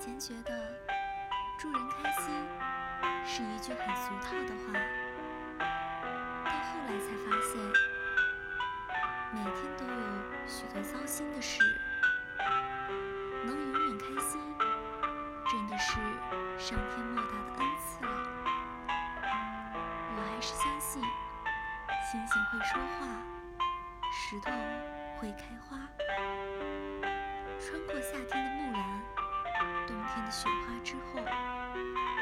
以前觉得祝人开心是一句很俗套的话，到后来才发现，每天都有许多糟心的事，能永远开心，真的是上天莫大的恩赐了。我还是相信，星星会说话，石头会开花，穿过夏天的天的雪花之后。